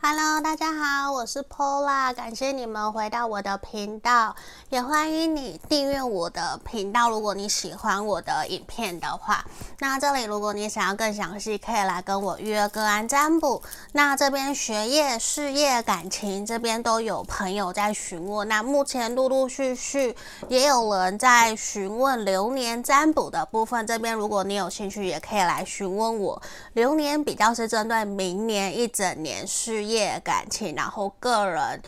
Hello，大家好，我是 Paula，感谢你们回到我的频道，也欢迎你订阅我的频道。如果你喜欢我的影片的话，那这里如果你想要更详细，可以来跟我预约个案占卜。那这边学业、事业、感情这边都有朋友在询问，那目前陆陆续续也有人在询问流年占卜的部分。这边如果你有兴趣，也可以来询问我。流年比较是针对明年一整年事业。感情，然后个人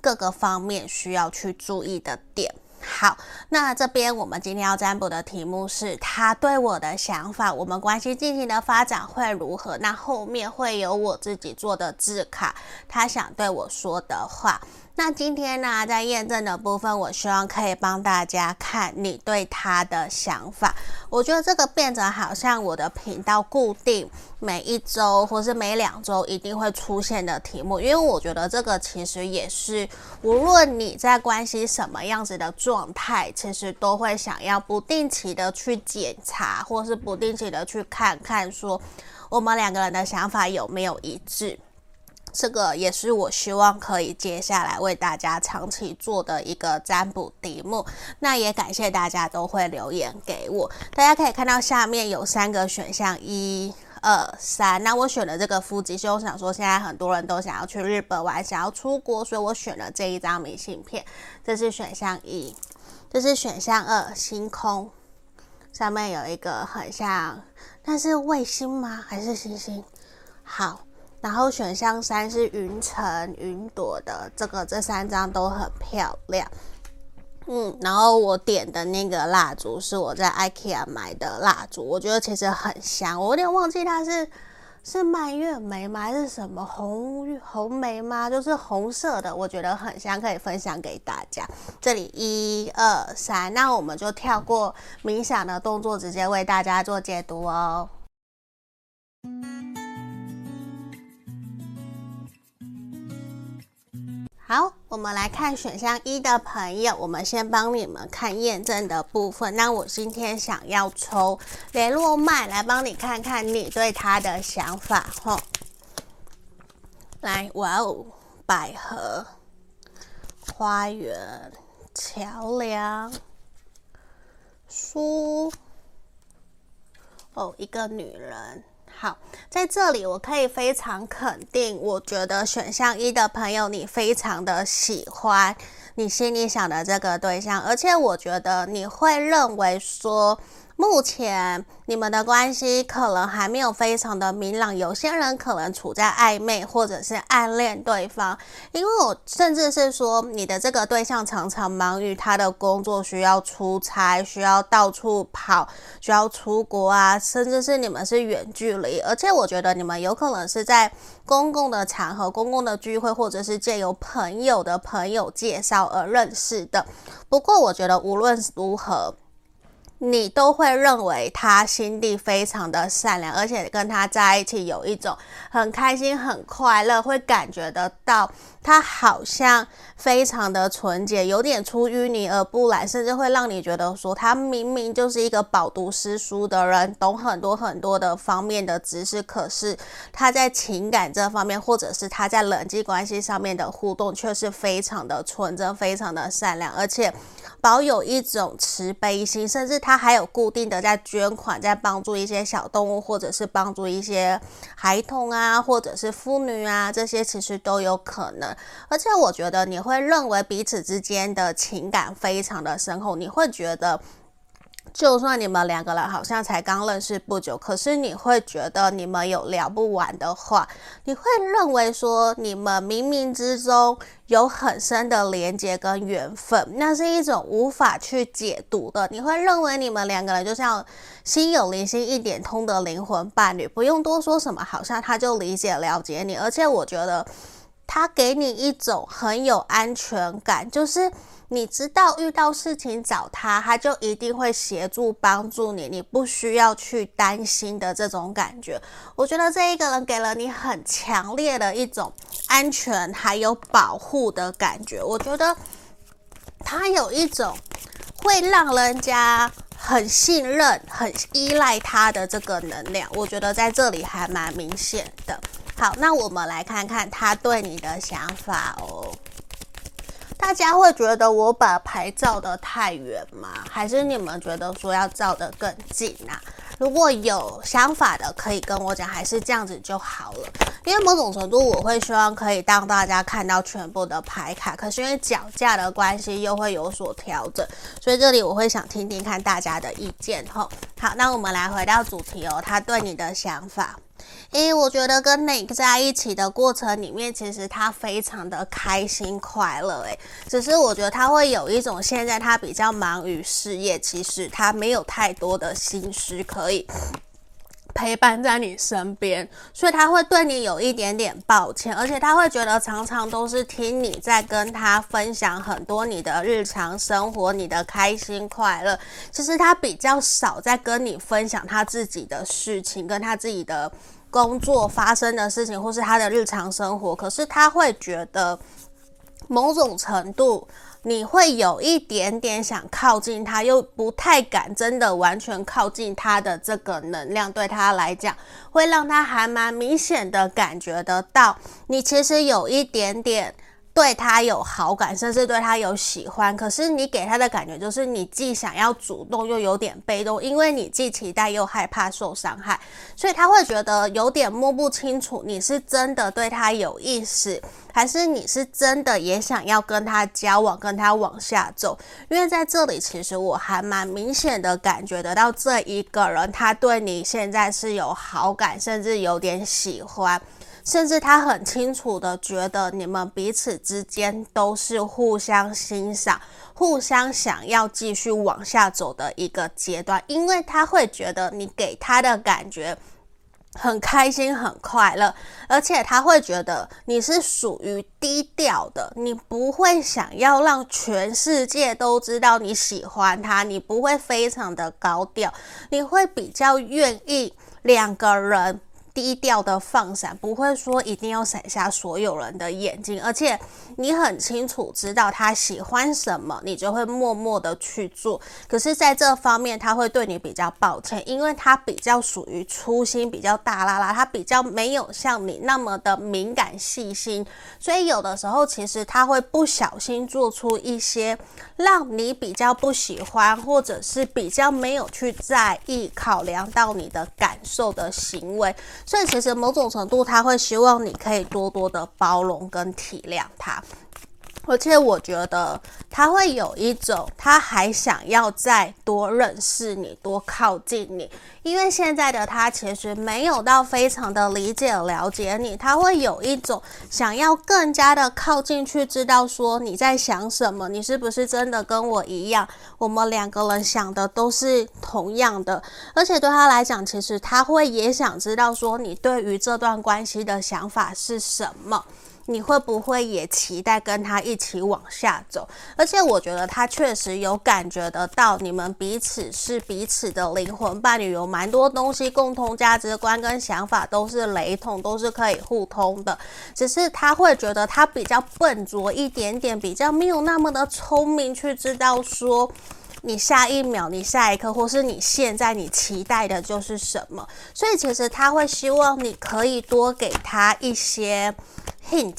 各个方面需要去注意的点。好，那这边我们今天要占卜的题目是他对我的想法，我们关系进行的发展会如何？那后面会有我自己做的字卡，他想对我说的话。那今天呢，在验证的部分，我希望可以帮大家看你对他的想法。我觉得这个变成好像我的频道固定每一周或是每两周一定会出现的题目，因为我觉得这个其实也是无论你在关系什么样子的状态，其实都会想要不定期的去检查，或是不定期的去看看，说我们两个人的想法有没有一致。这个也是我希望可以接下来为大家长期做的一个占卜题目。那也感谢大家都会留言给我。大家可以看到下面有三个选项，一、二、三。那我选了这个夫妻，所以我想说，现在很多人都想要去日本玩，想要出国，所以我选了这一张明信片。这是选项一，这是选项二，星空上面有一个很像，那是卫星吗？还是星星？好。然后选项三是云层、云朵的，这个这三张都很漂亮。嗯，然后我点的那个蜡烛是我在 IKEA 买的蜡烛，我觉得其实很香。我有点忘记它是是蔓越莓吗？还是什么红红莓吗？就是红色的，我觉得很香，可以分享给大家。这里一二三，那我们就跳过冥想的动作，直接为大家做解读哦。好，我们来看选项一的朋友，我们先帮你们看验证的部分。那我今天想要抽雷诺曼来帮你看看你对他的想法，吼。来，哇哦，百合、花园、桥梁、书，哦，一个女人。好，在这里我可以非常肯定，我觉得选项一的朋友，你非常的喜欢你心里想的这个对象，而且我觉得你会认为说。目前你们的关系可能还没有非常的明朗，有些人可能处在暧昧或者是暗恋对方，因为我甚至是说你的这个对象常常忙于他的工作，需要出差，需要到处跑，需要出国啊，甚至是你们是远距离，而且我觉得你们有可能是在公共的场合、公共的聚会，或者是借由朋友的朋友介绍而认识的。不过我觉得无论如何。你都会认为他心地非常的善良，而且跟他在一起有一种很开心、很快乐，会感觉得到他好像非常的纯洁，有点出淤泥而不染，甚至会让你觉得说他明明就是一个饱读诗书的人，懂很多很多的方面的知识，可是他在情感这方面，或者是他在人际关系上面的互动，却是非常的纯真、非常的善良，而且保有一种慈悲心，甚至。他还有固定的在捐款，在帮助一些小动物，或者是帮助一些孩童啊，或者是妇女啊，这些其实都有可能。而且我觉得你会认为彼此之间的情感非常的深厚，你会觉得。就算你们两个人好像才刚认识不久，可是你会觉得你们有聊不完的话，你会认为说你们冥冥之中有很深的连接跟缘分，那是一种无法去解读的。你会认为你们两个人就像心有灵犀一点通的灵魂伴侣，不用多说什么，好像他就理解了解你，而且我觉得他给你一种很有安全感，就是。你知道遇到事情找他，他就一定会协助帮助你，你不需要去担心的这种感觉。我觉得这一个人给了你很强烈的一种安全还有保护的感觉。我觉得他有一种会让人家很信任、很依赖他的这个能量。我觉得在这里还蛮明显的。好，那我们来看看他对你的想法哦。大家会觉得我把牌照得太远吗？还是你们觉得说要照得更近啊？如果有想法的，可以跟我讲，还是这样子就好了。因为某种程度，我会希望可以让大家看到全部的牌卡，可是因为脚架的关系，又会有所调整，所以这里我会想听听看大家的意见吼。好，那我们来回到主题哦，他对你的想法。诶，我觉得跟 Nick 在一起的过程里面，其实他非常的开心快乐。诶，只是我觉得他会有一种现在他比较忙于事业，其实他没有太多的心思可以陪伴在你身边，所以他会对你有一点点抱歉，而且他会觉得常常都是听你在跟他分享很多你的日常生活，你的开心快乐。其实他比较少在跟你分享他自己的事情，跟他自己的。工作发生的事情，或是他的日常生活，可是他会觉得某种程度你会有一点点想靠近他，又不太敢真的完全靠近他的这个能量，对他来讲会让他还蛮明显的感觉得到，你其实有一点点。对他有好感，甚至对他有喜欢，可是你给他的感觉就是你既想要主动，又有点被动，因为你既期待又害怕受伤害，所以他会觉得有点摸不清楚，你是真的对他有意思，还是你是真的也想要跟他交往，跟他往下走。因为在这里，其实我还蛮明显的感觉得到，这一个人他对你现在是有好感，甚至有点喜欢。甚至他很清楚的觉得你们彼此之间都是互相欣赏、互相想要继续往下走的一个阶段，因为他会觉得你给他的感觉很开心、很快乐，而且他会觉得你是属于低调的，你不会想要让全世界都知道你喜欢他，你不会非常的高调，你会比较愿意两个人。低调的放闪，不会说一定要闪下所有人的眼睛，而且你很清楚知道他喜欢什么，你就会默默的去做。可是，在这方面，他会对你比较抱歉，因为他比较属于粗心，比较大啦啦，他比较没有像你那么的敏感细心，所以有的时候其实他会不小心做出一些让你比较不喜欢，或者是比较没有去在意、考量到你的感受的行为。所以，其实某种程度，他会希望你可以多多的包容跟体谅他，而且我觉得他会有一种，他还想要再多认识你，多靠近你。因为现在的他其实没有到非常的理解了解你，他会有一种想要更加的靠近去知道说你在想什么，你是不是真的跟我一样，我们两个人想的都是同样的，而且对他来讲，其实他会也想知道说你对于这段关系的想法是什么。你会不会也期待跟他一起往下走？而且我觉得他确实有感觉得到，你们彼此是彼此的灵魂伴侣，有蛮多东西共同价值观跟想法都是雷同，都是可以互通的。只是他会觉得他比较笨拙一点点，比较没有那么的聪明，去知道说你下一秒、你下一刻，或是你现在你期待的就是什么。所以其实他会希望你可以多给他一些。hint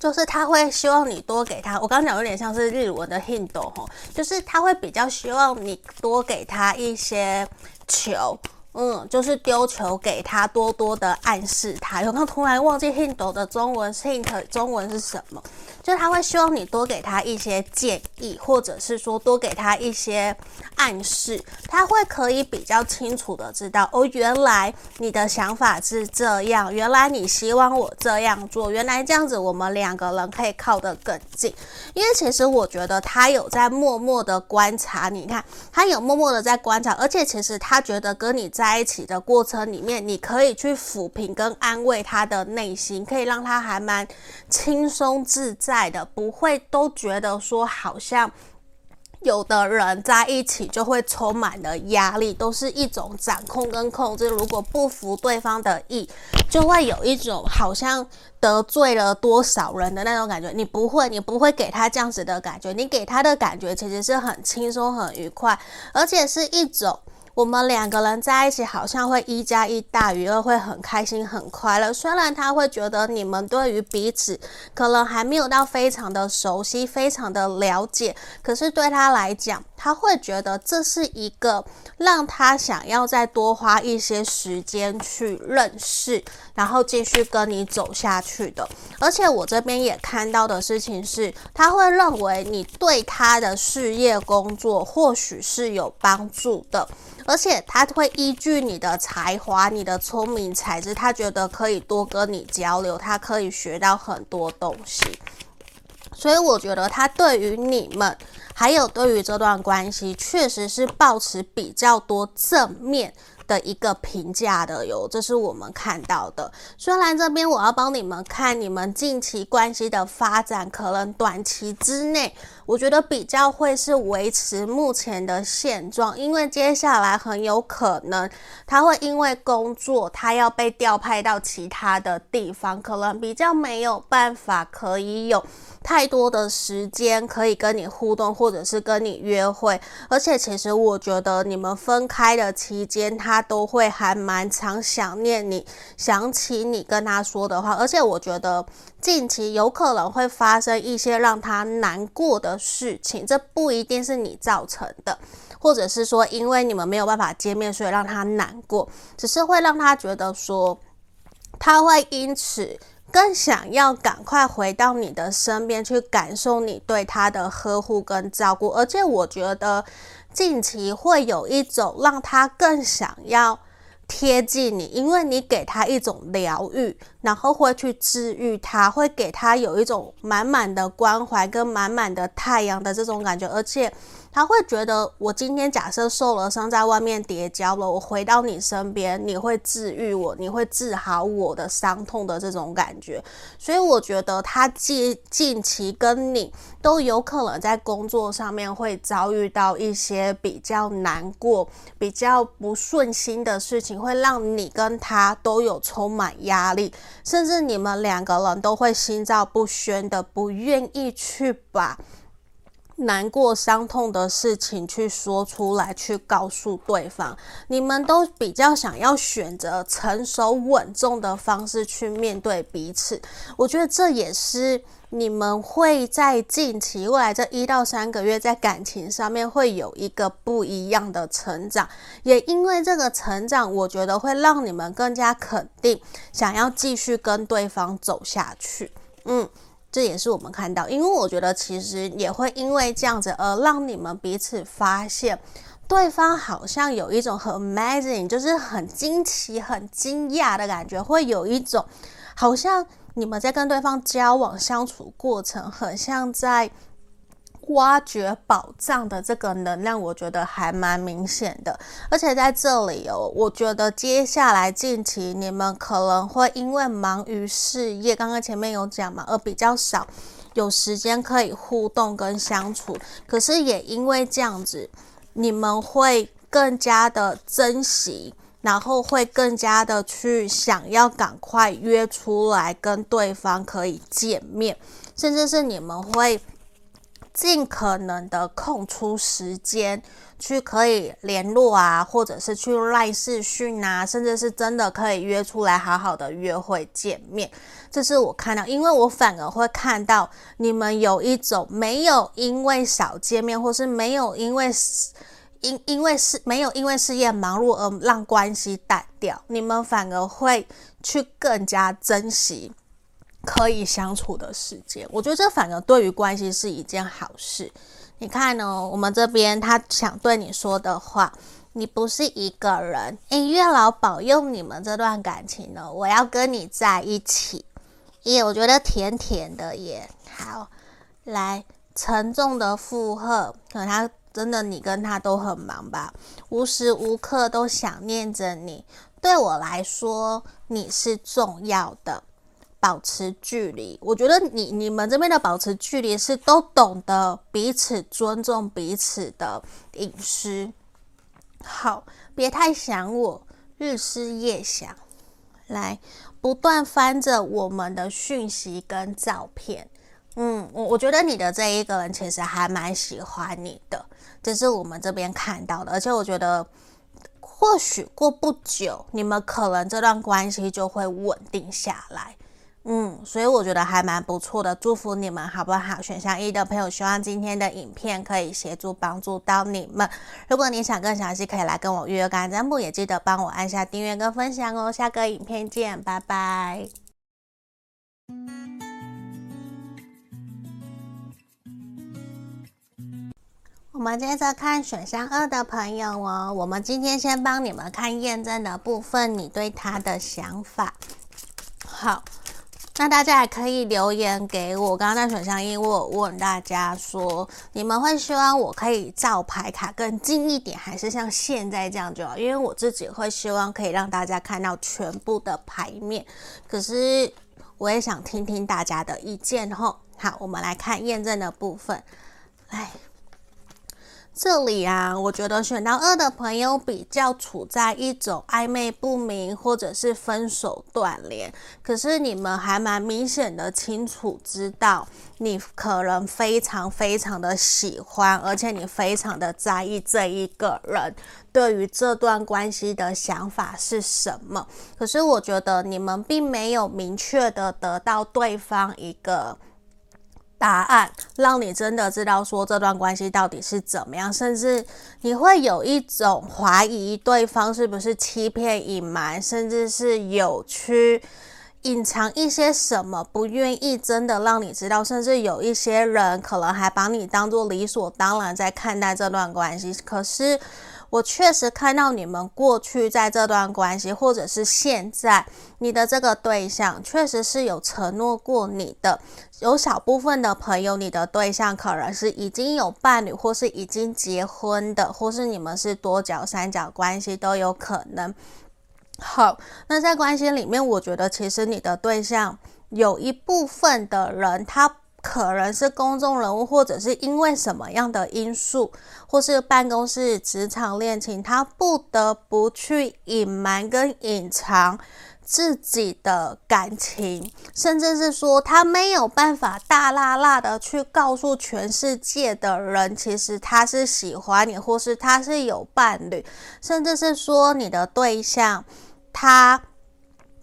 就是他会希望你多给他，我刚刚讲有点像是日文的 hint 吼，就是他会比较希望你多给他一些球，嗯，就是丢球给他，多多的暗示他。有没有突然忘记 hint 的中文 hint 中文是什么？就他会希望你多给他一些建议，或者是说多给他一些暗示，他会可以比较清楚的知道哦，原来你的想法是这样，原来你希望我这样做，原来这样子我们两个人可以靠得更近。因为其实我觉得他有在默默的观察，你看他有默默的在观察，而且其实他觉得跟你在在一起的过程里面，你可以去抚平跟安慰他的内心，可以让他还蛮轻松自。在的不会都觉得说，好像有的人在一起就会充满了压力，都是一种掌控跟控制。如果不服对方的意，就会有一种好像得罪了多少人的那种感觉。你不会，你不会给他这样子的感觉，你给他的感觉其实是很轻松、很愉快，而且是一种。我们两个人在一起，好像会一加一大于二，会很开心、很快乐。虽然他会觉得你们对于彼此可能还没有到非常的熟悉、非常的了解，可是对他来讲，他会觉得这是一个让他想要再多花一些时间去认识，然后继续跟你走下去的。而且我这边也看到的事情是，他会认为你对他的事业工作或许是有帮助的。而且他会依据你的才华、你的聪明才智，他觉得可以多跟你交流，他可以学到很多东西。所以我觉得他对于你们，还有对于这段关系，确实是保持比较多正面的一个评价的哟，这是我们看到的。虽然这边我要帮你们看你们近期关系的发展，可能短期之内，我觉得比较会是维持目前的现状，因为接下来很有可能他会因为工作，他要被调派到其他的地方，可能比较没有办法可以有太多的时间可以跟你互动，或者是跟你约会。而且其实我觉得你们分开的期间，他都会还蛮常想念你，想起你跟他说的话，而且我觉得。近期有可能会发生一些让他难过的事情，这不一定是你造成的，或者是说因为你们没有办法见面，所以让他难过，只是会让他觉得说，他会因此更想要赶快回到你的身边去感受你对他的呵护跟照顾，而且我觉得近期会有一种让他更想要。贴近你，因为你给他一种疗愈，然后会去治愈他，会给他有一种满满的关怀跟满满的太阳的这种感觉，而且。他会觉得，我今天假设受了伤，在外面跌跤了，我回到你身边，你会治愈我，你会治好我的伤痛的这种感觉。所以我觉得他近近期跟你都有可能在工作上面会遭遇到一些比较难过、比较不顺心的事情，会让你跟他都有充满压力，甚至你们两个人都会心照不宣的，不愿意去把。难过、伤痛的事情去说出来，去告诉对方，你们都比较想要选择成熟稳重的方式去面对彼此。我觉得这也是你们会在近期未来这一到三个月在感情上面会有一个不一样的成长。也因为这个成长，我觉得会让你们更加肯定，想要继续跟对方走下去。嗯。这也是我们看到，因为我觉得其实也会因为这样子而让你们彼此发现，对方好像有一种很 amazing，就是很惊奇、很惊讶的感觉，会有一种好像你们在跟对方交往相处过程，很像在。挖掘宝藏的这个能量，我觉得还蛮明显的。而且在这里哦，我觉得接下来近期你们可能会因为忙于事业，刚刚前面有讲嘛，而比较少有时间可以互动跟相处。可是也因为这样子，你们会更加的珍惜，然后会更加的去想要赶快约出来跟对方可以见面，甚至是你们会。尽可能的空出时间去可以联络啊，或者是去赖视讯啊，甚至是真的可以约出来好好的约会见面。这是我看到，因为我反而会看到你们有一种没有因为少见面，或是没有因为因因为事没有因为事业忙碌而让关系淡掉，你们反而会去更加珍惜。可以相处的时间，我觉得这反而对于关系是一件好事。你看呢，我们这边他想对你说的话，你不是一个人，诶，月老保佑你们这段感情呢，我要跟你在一起，耶，我觉得甜甜的耶。好，来，沉重的负荷，可能他真的你跟他都很忙吧，无时无刻都想念着你。对我来说，你是重要的。保持距离，我觉得你你们这边的保持距离是都懂得彼此尊重彼此的隐私。好，别太想我，日思夜想，来不断翻着我们的讯息跟照片。嗯，我我觉得你的这一个人其实还蛮喜欢你的，这是我们这边看到的，而且我觉得。或许过不久，你们可能这段关系就会稳定下来。嗯，所以我觉得还蛮不错的，祝福你们好不好？选项一的朋友，希望今天的影片可以协助帮助到你们。如果你想更详细，可以来跟我预约个案占卜，也记得帮我按下订阅跟分享哦。下个影片见，拜拜。我们接着看选项二的朋友哦，我们今天先帮你们看验证的部分，你对他的想法。好。那大家也可以留言给我。刚刚在选项一，我问大家说，你们会希望我可以照牌卡更近一点，还是像现在这样就好？因为我自己会希望可以让大家看到全部的牌面。可是我也想听听大家的意见吼。好，我们来看验证的部分，来。这里啊，我觉得选到二的朋友比较处在一种暧昧不明，或者是分手断联。可是你们还蛮明显的清楚知道，你可能非常非常的喜欢，而且你非常的在意这一个人对于这段关系的想法是什么。可是我觉得你们并没有明确的得到对方一个。答案让你真的知道说这段关系到底是怎么样，甚至你会有一种怀疑对方是不是欺骗、隐瞒，甚至是有去隐藏一些什么，不愿意真的让你知道，甚至有一些人可能还把你当做理所当然在看待这段关系，可是。我确实看到你们过去在这段关系，或者是现在你的这个对象，确实是有承诺过你的。有小部分的朋友，你的对象可能是已经有伴侣，或是已经结婚的，或是你们是多角、三角关系都有可能。好，那在关系里面，我觉得其实你的对象有一部分的人，他。可能是公众人物，或者是因为什么样的因素，或是办公室、职场恋情，他不得不去隐瞒跟隐藏自己的感情，甚至是说他没有办法大剌剌的去告诉全世界的人，其实他是喜欢你，或是他是有伴侣，甚至是说你的对象他。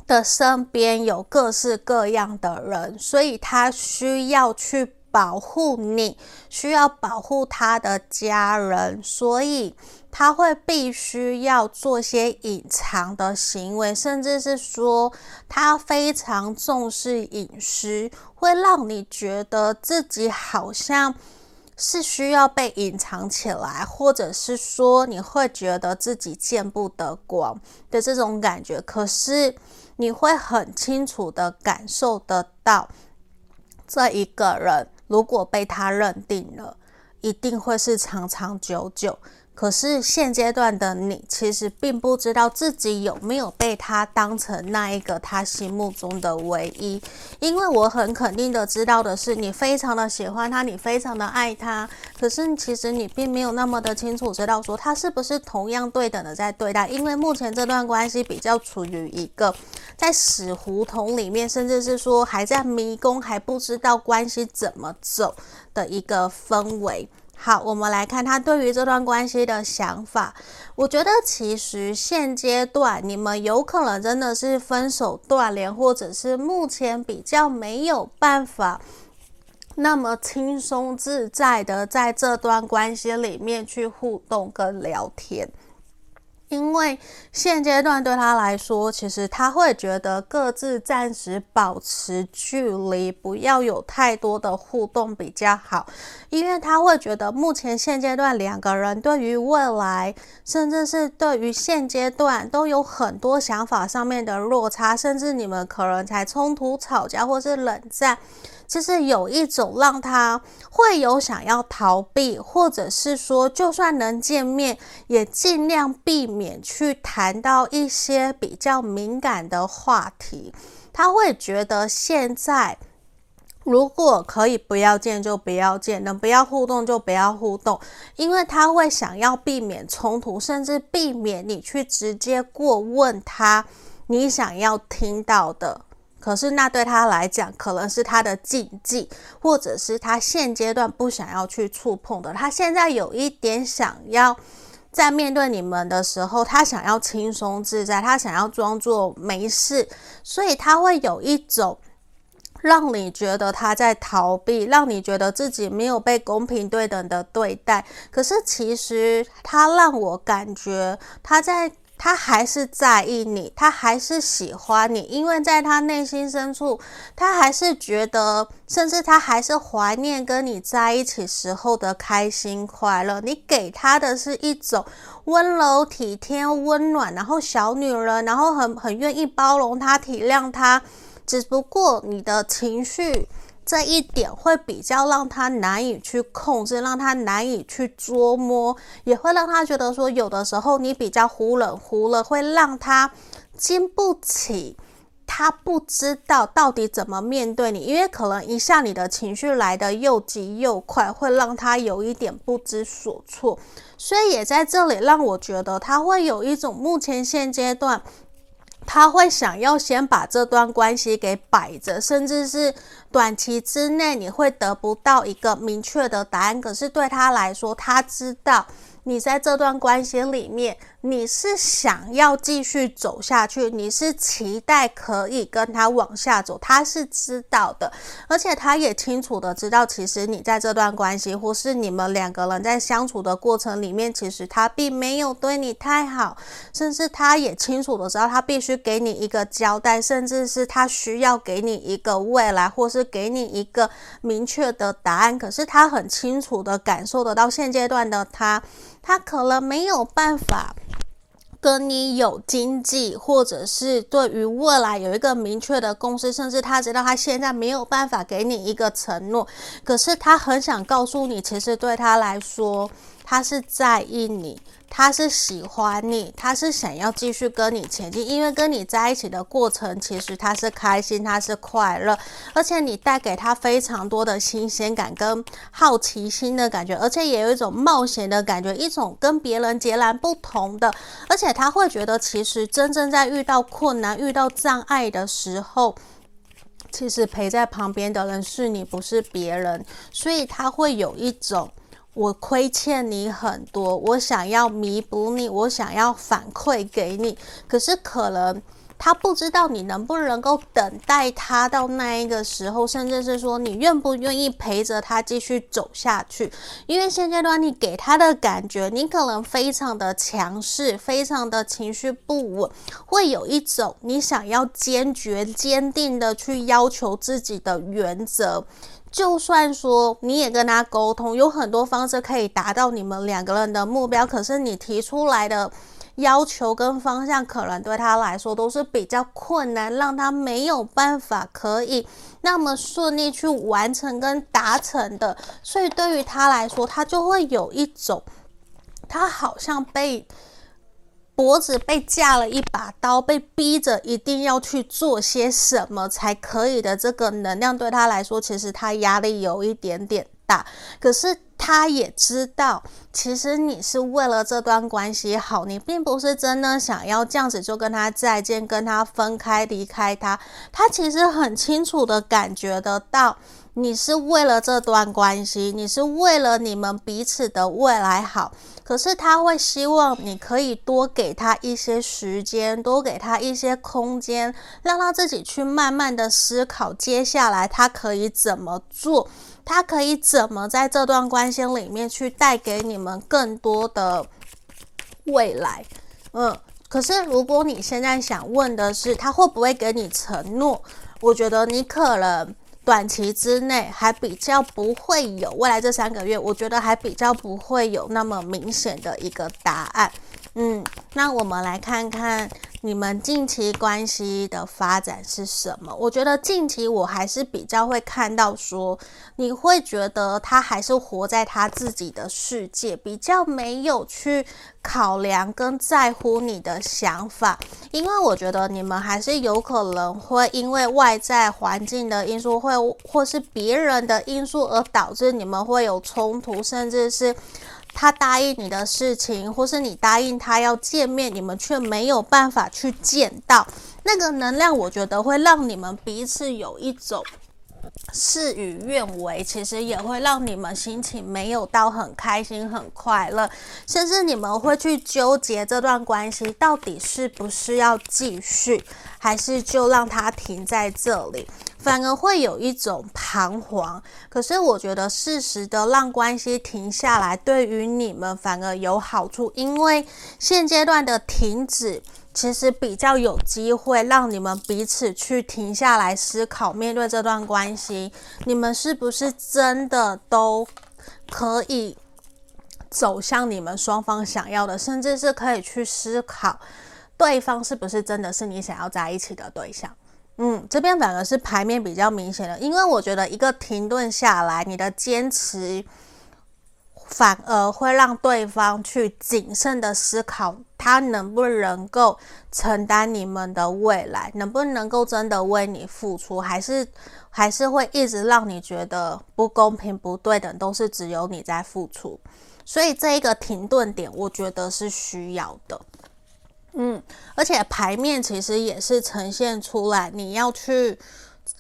的身边有各式各样的人，所以他需要去保护你，需要保护他的家人，所以他会必须要做些隐藏的行为，甚至是说他非常重视隐私，会让你觉得自己好像是需要被隐藏起来，或者是说你会觉得自己见不得光的这种感觉，可是。你会很清楚的感受得到，这一个人如果被他认定了，一定会是长长久久。可是现阶段的你，其实并不知道自己有没有被他当成那一个他心目中的唯一。因为我很肯定的知道的是，你非常的喜欢他，你非常的爱他。可是其实你并没有那么的清楚知道说他是不是同样对等的在对待。因为目前这段关系比较处于一个在死胡同里面，甚至是说还在迷宫，还不知道关系怎么走的一个氛围。好，我们来看他对于这段关系的想法。我觉得其实现阶段你们有可能真的是分手断联，或者是目前比较没有办法那么轻松自在的在这段关系里面去互动跟聊天。因为现阶段对他来说，其实他会觉得各自暂时保持距离，不要有太多的互动比较好。因为他会觉得目前现阶段两个人对于未来，甚至是对于现阶段都有很多想法上面的落差，甚至你们可能才冲突、吵架或是冷战。就是有一种让他会有想要逃避，或者是说，就算能见面，也尽量避免去谈到一些比较敏感的话题。他会觉得现在如果可以不要见就不要见，能不要互动就不要互动，因为他会想要避免冲突，甚至避免你去直接过问他你想要听到的。可是那对他来讲，可能是他的禁忌，或者是他现阶段不想要去触碰的。他现在有一点想要在面对你们的时候，他想要轻松自在，他想要装作没事，所以他会有一种让你觉得他在逃避，让你觉得自己没有被公平对等的对待。可是其实他让我感觉他在。他还是在意你，他还是喜欢你，因为在他内心深处，他还是觉得，甚至他还是怀念跟你在一起时候的开心快乐。你给他的是一种温柔体贴、温暖，然后小女人，然后很很愿意包容他、体谅他。只不过你的情绪。这一点会比较让他难以去控制，让他难以去捉摸，也会让他觉得说，有的时候你比较忽冷忽热，会让他经不起，他不知道到底怎么面对你，因为可能一下你的情绪来得又急又快，会让他有一点不知所措，所以也在这里让我觉得他会有一种目前现阶段。他会想要先把这段关系给摆着，甚至是短期之内你会得不到一个明确的答案。可是对他来说，他知道。你在这段关系里面，你是想要继续走下去，你是期待可以跟他往下走，他是知道的，而且他也清楚的知道，其实你在这段关系，或是你们两个人在相处的过程里面，其实他并没有对你太好，甚至他也清楚的知道，他必须给你一个交代，甚至是他需要给你一个未来，或是给你一个明确的答案。可是他很清楚的感受得到，现阶段的他。他可能没有办法跟你有经济，或者是对于未来有一个明确的共识，甚至他知道他现在没有办法给你一个承诺，可是他很想告诉你，其实对他来说，他是在意你。他是喜欢你，他是想要继续跟你前进，因为跟你在一起的过程，其实他是开心，他是快乐，而且你带给他非常多的新鲜感跟好奇心的感觉，而且也有一种冒险的感觉，一种跟别人截然不同的，而且他会觉得，其实真正在遇到困难、遇到障碍的时候，其实陪在旁边的人是你，不是别人，所以他会有一种。我亏欠你很多，我想要弥补你，我想要反馈给你，可是可能他不知道你能不能够等待他到那一个时候，甚至是说你愿不愿意陪着他继续走下去。因为现阶段你给他的感觉，你可能非常的强势，非常的情绪不稳，会有一种你想要坚决、坚定的去要求自己的原则。就算说你也跟他沟通，有很多方式可以达到你们两个人的目标，可是你提出来的要求跟方向，可能对他来说都是比较困难，让他没有办法可以那么顺利去完成跟达成的。所以对于他来说，他就会有一种，他好像被。脖子被架了一把刀，被逼着一定要去做些什么才可以的这个能量，对他来说，其实他压力有一点点大。可是他也知道，其实你是为了这段关系好，你并不是真的想要这样子就跟他再见，跟他分开，离开他。他其实很清楚的感觉得到。你是为了这段关系，你是为了你们彼此的未来好，可是他会希望你可以多给他一些时间，多给他一些空间，让他自己去慢慢的思考，接下来他可以怎么做，他可以怎么在这段关系里面去带给你们更多的未来。嗯，可是如果你现在想问的是他会不会给你承诺，我觉得你可能。短期之内还比较不会有，未来这三个月，我觉得还比较不会有那么明显的一个答案。嗯，那我们来看看你们近期关系的发展是什么？我觉得近期我还是比较会看到说，你会觉得他还是活在他自己的世界，比较没有去考量跟在乎你的想法。因为我觉得你们还是有可能会因为外在环境的因素，会或是别人的因素而导致你们会有冲突，甚至是。他答应你的事情，或是你答应他要见面，你们却没有办法去见到，那个能量，我觉得会让你们彼此有一种事与愿违，其实也会让你们心情没有到很开心、很快乐，甚至你们会去纠结这段关系到底是不是要继续，还是就让它停在这里，反而会有一种彷徨。可是我觉得适时的让关系停下来，对于你们反而有好处，因为现阶段的停止。其实比较有机会让你们彼此去停下来思考，面对这段关系，你们是不是真的都可以走向你们双方想要的，甚至是可以去思考对方是不是真的是你想要在一起的对象。嗯，这边反而是牌面比较明显的，因为我觉得一个停顿下来，你的坚持。反而会让对方去谨慎的思考，他能不能够承担你们的未来，能不能够真的为你付出，还是还是会一直让你觉得不公平、不对等，都是只有你在付出。所以这一个停顿点，我觉得是需要的。嗯，而且牌面其实也是呈现出来，你要去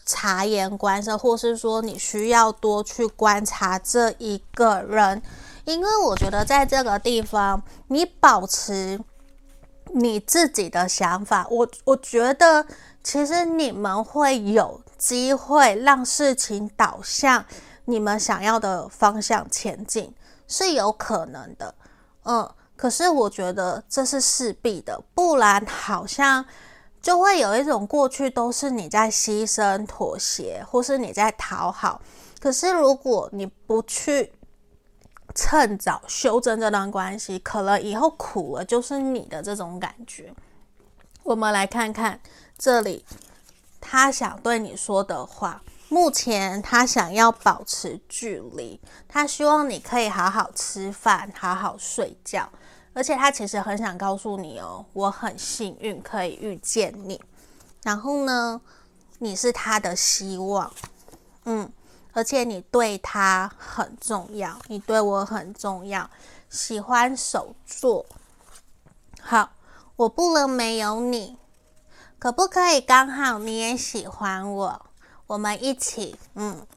察言观色，或是说你需要多去观察这一个人。因为我觉得在这个地方，你保持你自己的想法，我我觉得其实你们会有机会让事情导向你们想要的方向前进，是有可能的。嗯，可是我觉得这是势必的，不然好像就会有一种过去都是你在牺牲、妥协，或是你在讨好。可是如果你不去，趁早修正这段关系，可能以后苦了就是你的这种感觉。我们来看看这里，他想对你说的话。目前他想要保持距离，他希望你可以好好吃饭，好好睡觉。而且他其实很想告诉你哦，我很幸运可以遇见你。然后呢，你是他的希望，嗯。而且你对他很重要，你对我很重要，喜欢手作。好，我不能没有你，可不可以刚好你也喜欢我？我们一起，嗯，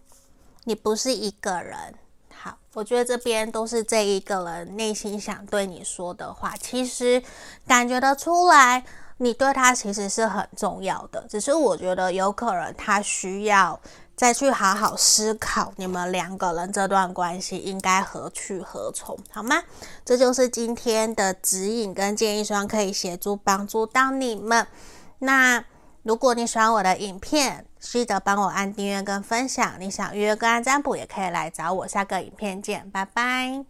你不是一个人。好，我觉得这边都是这一个人内心想对你说的话，其实感觉得出来，你对他其实是很重要的，只是我觉得有可能他需要。再去好好思考你们两个人这段关系应该何去何从，好吗？这就是今天的指引跟建议，希望可以协助帮助到你们。那如果你喜欢我的影片，记得帮我按订阅跟分享。你想预约个案占卜，也可以来找我。下个影片见，拜拜。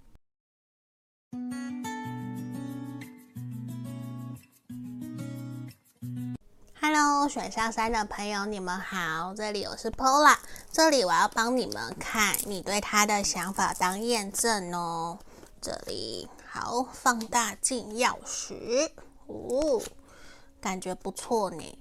Hello，选项三的朋友，你们好，这里我是 Pola，这里我要帮你们看你对他的想法当验证哦。这里好，放大镜钥匙，哦，感觉不错呢。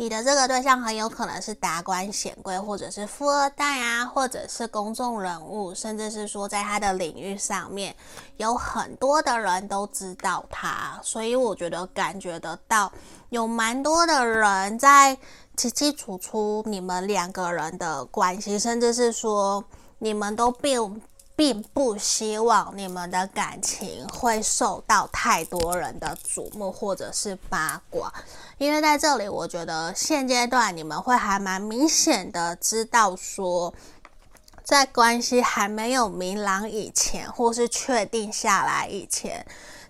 你的这个对象很有可能是达官显贵，或者是富二代啊，或者是公众人物，甚至是说在他的领域上面有很多的人都知道他，所以我觉得感觉得到有蛮多的人在清清楚楚你们两个人的关系，甚至是说你们都并并不希望你们的感情会受到太多人的瞩目或者是八卦。因为在这里，我觉得现阶段你们会还蛮明显的知道说，在关系还没有明朗以前，或是确定下来以前，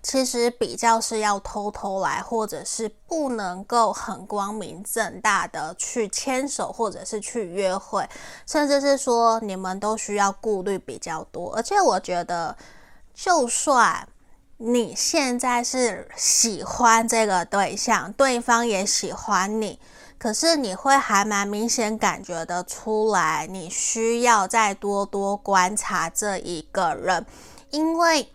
其实比较是要偷偷来，或者是不能够很光明正大的去牵手，或者是去约会，甚至是说你们都需要顾虑比较多。而且我觉得，就算。你现在是喜欢这个对象，对方也喜欢你，可是你会还蛮明显感觉得出来，你需要再多多观察这一个人，因为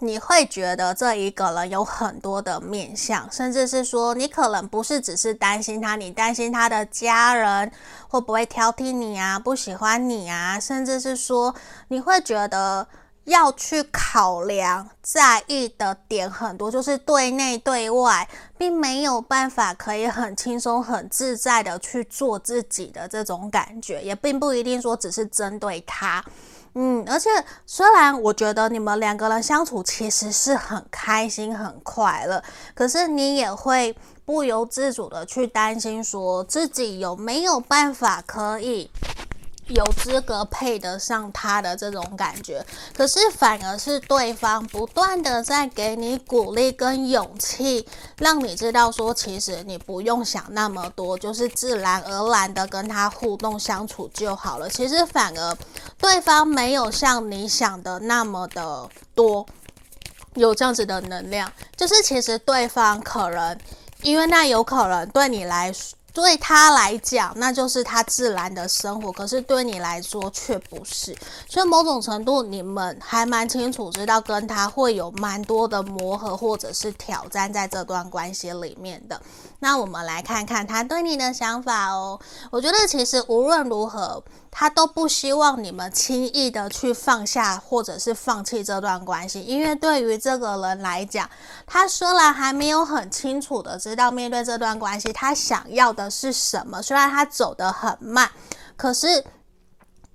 你会觉得这一个人有很多的面相，甚至是说你可能不是只是担心他，你担心他的家人会不会挑剔你啊，不喜欢你啊，甚至是说你会觉得。要去考量、在意的点很多，就是对内对外，并没有办法可以很轻松、很自在的去做自己的这种感觉，也并不一定说只是针对他。嗯，而且虽然我觉得你们两个人相处其实是很开心、很快乐，可是你也会不由自主的去担心，说自己有没有办法可以。有资格配得上他的这种感觉，可是反而是对方不断的在给你鼓励跟勇气，让你知道说，其实你不用想那么多，就是自然而然的跟他互动相处就好了。其实反而对方没有像你想的那么的多，有这样子的能量，就是其实对方可能，因为那有可能对你来说。对他来讲，那就是他自然的生活，可是对你来说却不是。所以某种程度，你们还蛮清楚知道跟他会有蛮多的磨合或者是挑战在这段关系里面的。那我们来看看他对你的想法哦。我觉得其实无论如何，他都不希望你们轻易的去放下或者是放弃这段关系，因为对于这个人来讲，他虽然还没有很清楚的知道面对这段关系他想要的是什么，虽然他走得很慢，可是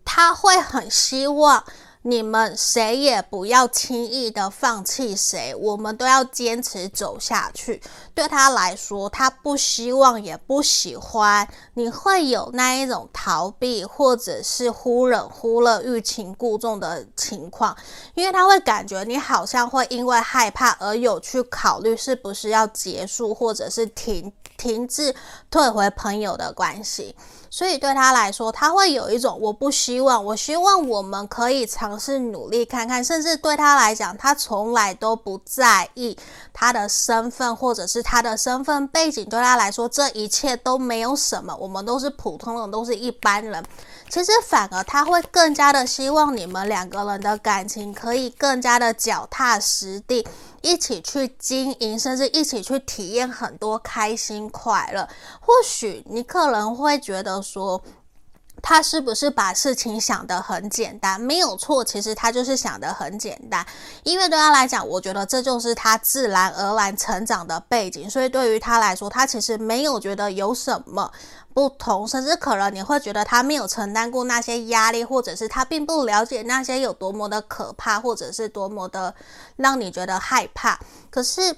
他会很希望。你们谁也不要轻易的放弃谁，我们都要坚持走下去。对他来说，他不希望也不喜欢你会有那一种逃避或者是忽冷忽热、欲擒故纵的情况，因为他会感觉你好像会因为害怕而有去考虑是不是要结束或者是停停滞、退回朋友的关系。所以对他来说，他会有一种我不希望，我希望我们可以尝试努力看看。甚至对他来讲，他从来都不在意他的身份或者是他的身份背景。对他来说，这一切都没有什么，我们都是普通人，都是一般人。其实反而他会更加的希望你们两个人的感情可以更加的脚踏实地。一起去经营，甚至一起去体验很多开心快乐。或许你可能会觉得说，他是不是把事情想得很简单？没有错，其实他就是想得很简单。因为对他来讲，我觉得这就是他自然而然成长的背景。所以对于他来说，他其实没有觉得有什么。不同，甚至可能你会觉得他没有承担过那些压力，或者是他并不了解那些有多么的可怕，或者是多么的让你觉得害怕。可是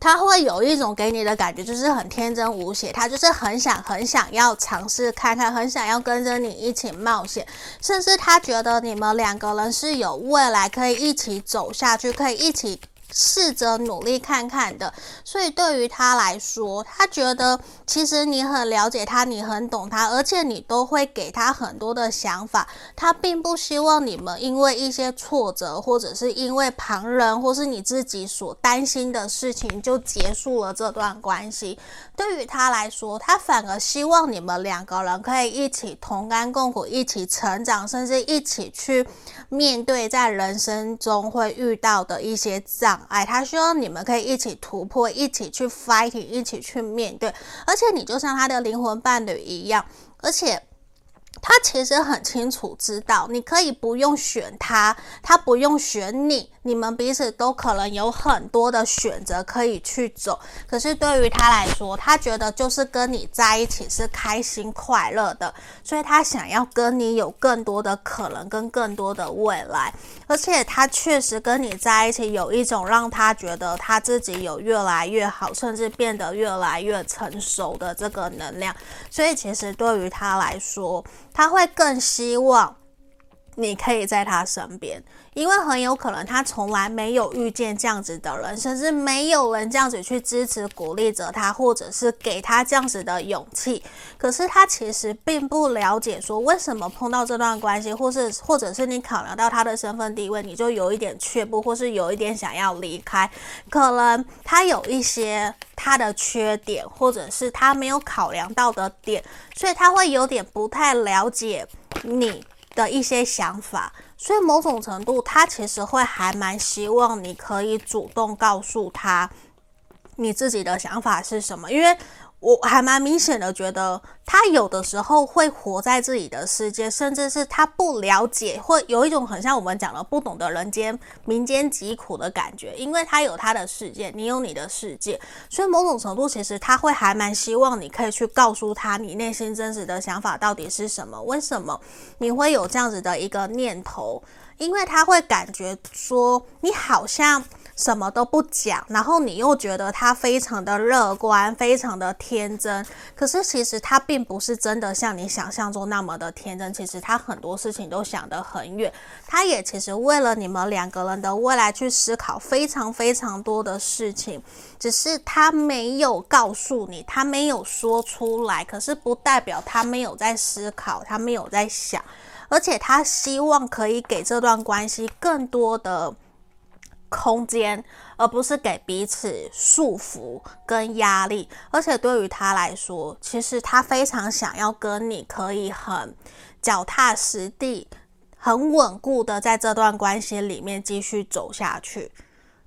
他会有一种给你的感觉，就是很天真无邪，他就是很想很想要尝试看看，很想要跟着你一起冒险，甚至他觉得你们两个人是有未来可以一起走下去，可以一起。试着努力看看的，所以对于他来说，他觉得其实你很了解他，你很懂他，而且你都会给他很多的想法。他并不希望你们因为一些挫折，或者是因为旁人，或是你自己所担心的事情就结束了这段关系。对于他来说，他反而希望你们两个人可以一起同甘共苦，一起成长，甚至一起去面对在人生中会遇到的一些障碍。他希望你们可以一起突破，一起去 fighting，一起去面对，而且你就像他的灵魂伴侣一样，而且。他其实很清楚知道，你可以不用选他，他不用选你，你们彼此都可能有很多的选择可以去走。可是对于他来说，他觉得就是跟你在一起是开心快乐的，所以他想要跟你有更多的可能跟更多的未来。而且他确实跟你在一起有一种让他觉得他自己有越来越好，甚至变得越来越成熟的这个能量。所以其实对于他来说，他会更希望你可以在他身边。因为很有可能他从来没有遇见这样子的人，甚至没有人这样子去支持鼓励着他，或者是给他这样子的勇气。可是他其实并不了解说为什么碰到这段关系，或是或者是你考量到他的身份地位，你就有一点却步，或是有一点想要离开。可能他有一些他的缺点，或者是他没有考量到的点，所以他会有点不太了解你的一些想法。所以某种程度，他其实会还蛮希望你可以主动告诉他你自己的想法是什么，因为我还蛮明显的觉得，他有的时候会活在自己的世界，甚至是他不了解，会有一种很像我们讲的不懂得人间民间疾苦的感觉，因为他有他的世界，你有你的世界，所以某种程度其实他会还蛮希望你可以去告诉他你内心真实的想法到底是什么，为什么你会有这样子的一个念头，因为他会感觉说你好像。什么都不讲，然后你又觉得他非常的乐观，非常的天真。可是其实他并不是真的像你想象中那么的天真。其实他很多事情都想得很远，他也其实为了你们两个人的未来去思考非常非常多的事情，只是他没有告诉你，他没有说出来。可是不代表他没有在思考，他没有在想，而且他希望可以给这段关系更多的。空间，而不是给彼此束缚跟压力。而且对于他来说，其实他非常想要跟你可以很脚踏实地、很稳固的在这段关系里面继续走下去。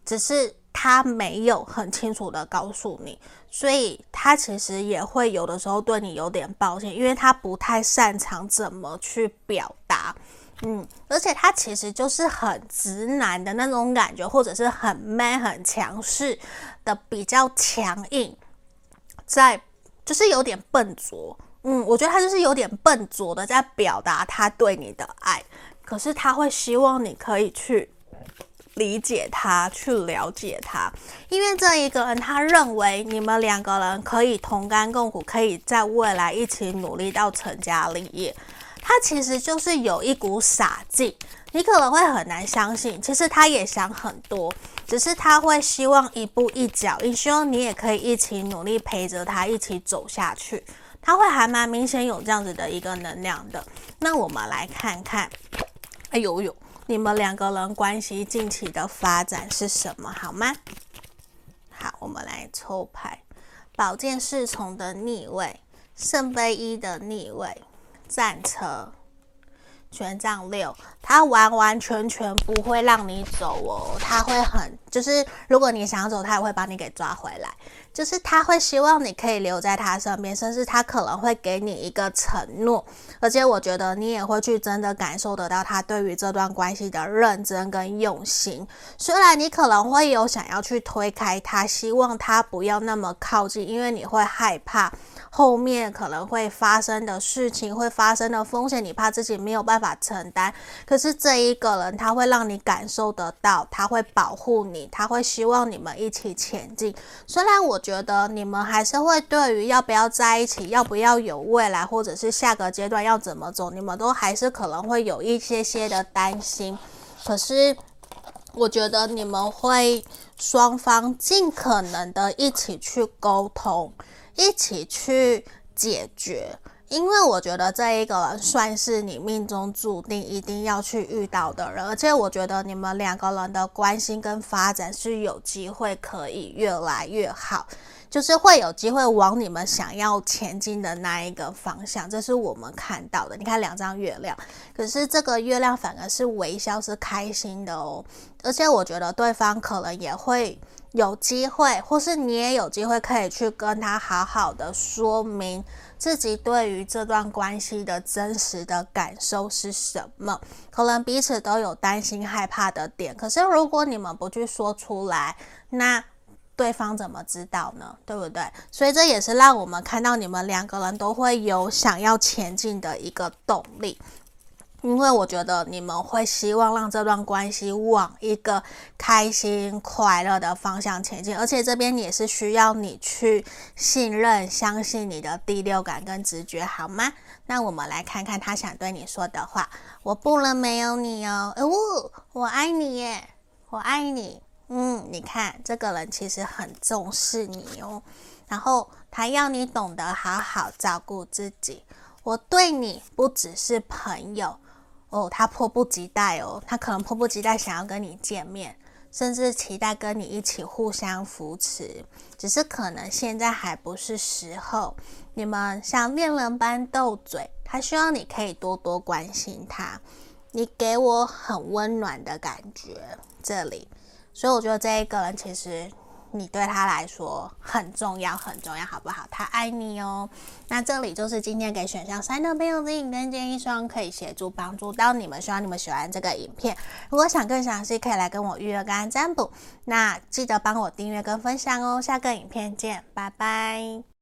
只是他没有很清楚的告诉你，所以他其实也会有的时候对你有点抱歉，因为他不太擅长怎么去表达。嗯，而且他其实就是很直男的那种感觉，或者是很 man、很强势的，比较强硬，在就是有点笨拙。嗯，我觉得他就是有点笨拙的在表达他对你的爱，可是他会希望你可以去理解他，去了解他，因为这一个人他认为你们两个人可以同甘共苦，可以在未来一起努力到成家立业。他其实就是有一股傻劲，你可能会很难相信。其实他也想很多，只是他会希望一步一脚印，希望你也可以一起努力陪着他一起走下去。他会还蛮明显有这样子的一个能量的。那我们来看看，哎呦呦，你们两个人关系近期的发展是什么？好吗？好，我们来抽牌，宝剑侍从的逆位，圣杯一的逆位。战车，权杖六，他完完全全不会让你走哦，他会很，就是如果你想走，他也会把你给抓回来。就是他会希望你可以留在他身边，甚至他可能会给你一个承诺，而且我觉得你也会去真的感受得到他对于这段关系的认真跟用心。虽然你可能会有想要去推开他，希望他不要那么靠近，因为你会害怕后面可能会发生的事情，会发生的风险，你怕自己没有办法承担。可是这一个人他会让你感受得到，他会保护你，他会希望你们一起前进。虽然我。觉得你们还是会对于要不要在一起，要不要有未来，或者是下个阶段要怎么走，你们都还是可能会有一些些的担心。可是我觉得你们会双方尽可能的一起去沟通，一起去解决。因为我觉得这一个人算是你命中注定一定要去遇到的人，而且我觉得你们两个人的关系跟发展是有机会可以越来越好，就是会有机会往你们想要前进的那一个方向，这是我们看到的。你看两张月亮，可是这个月亮反而是微笑，是开心的哦。而且我觉得对方可能也会有机会，或是你也有机会可以去跟他好好的说明。自己对于这段关系的真实的感受是什么？可能彼此都有担心、害怕的点。可是如果你们不去说出来，那对方怎么知道呢？对不对？所以这也是让我们看到你们两个人都会有想要前进的一个动力。因为我觉得你们会希望让这段关系往一个开心快乐的方向前进，而且这边也是需要你去信任、相信你的第六感跟直觉，好吗？那我们来看看他想对你说的话。我不能没有你哦，哦，我爱你耶，我爱你。嗯，你看这个人其实很重视你哦，然后他要你懂得好好照顾自己。我对你不只是朋友。哦，他迫不及待哦，他可能迫不及待想要跟你见面，甚至期待跟你一起互相扶持，只是可能现在还不是时候。你们像恋人般斗嘴，他希望你可以多多关心他，你给我很温暖的感觉，这里，所以我觉得这一个人其实你对他来说很重要，很重要，好不好？他爱你哦。那这里就是今天给选项三的朋友指引跟建议，希望可以协助帮助到你们。希望你们喜欢这个影片。如果想更详细，可以来跟我预约个占卜。那记得帮我订阅跟分享哦。下个影片见，拜拜。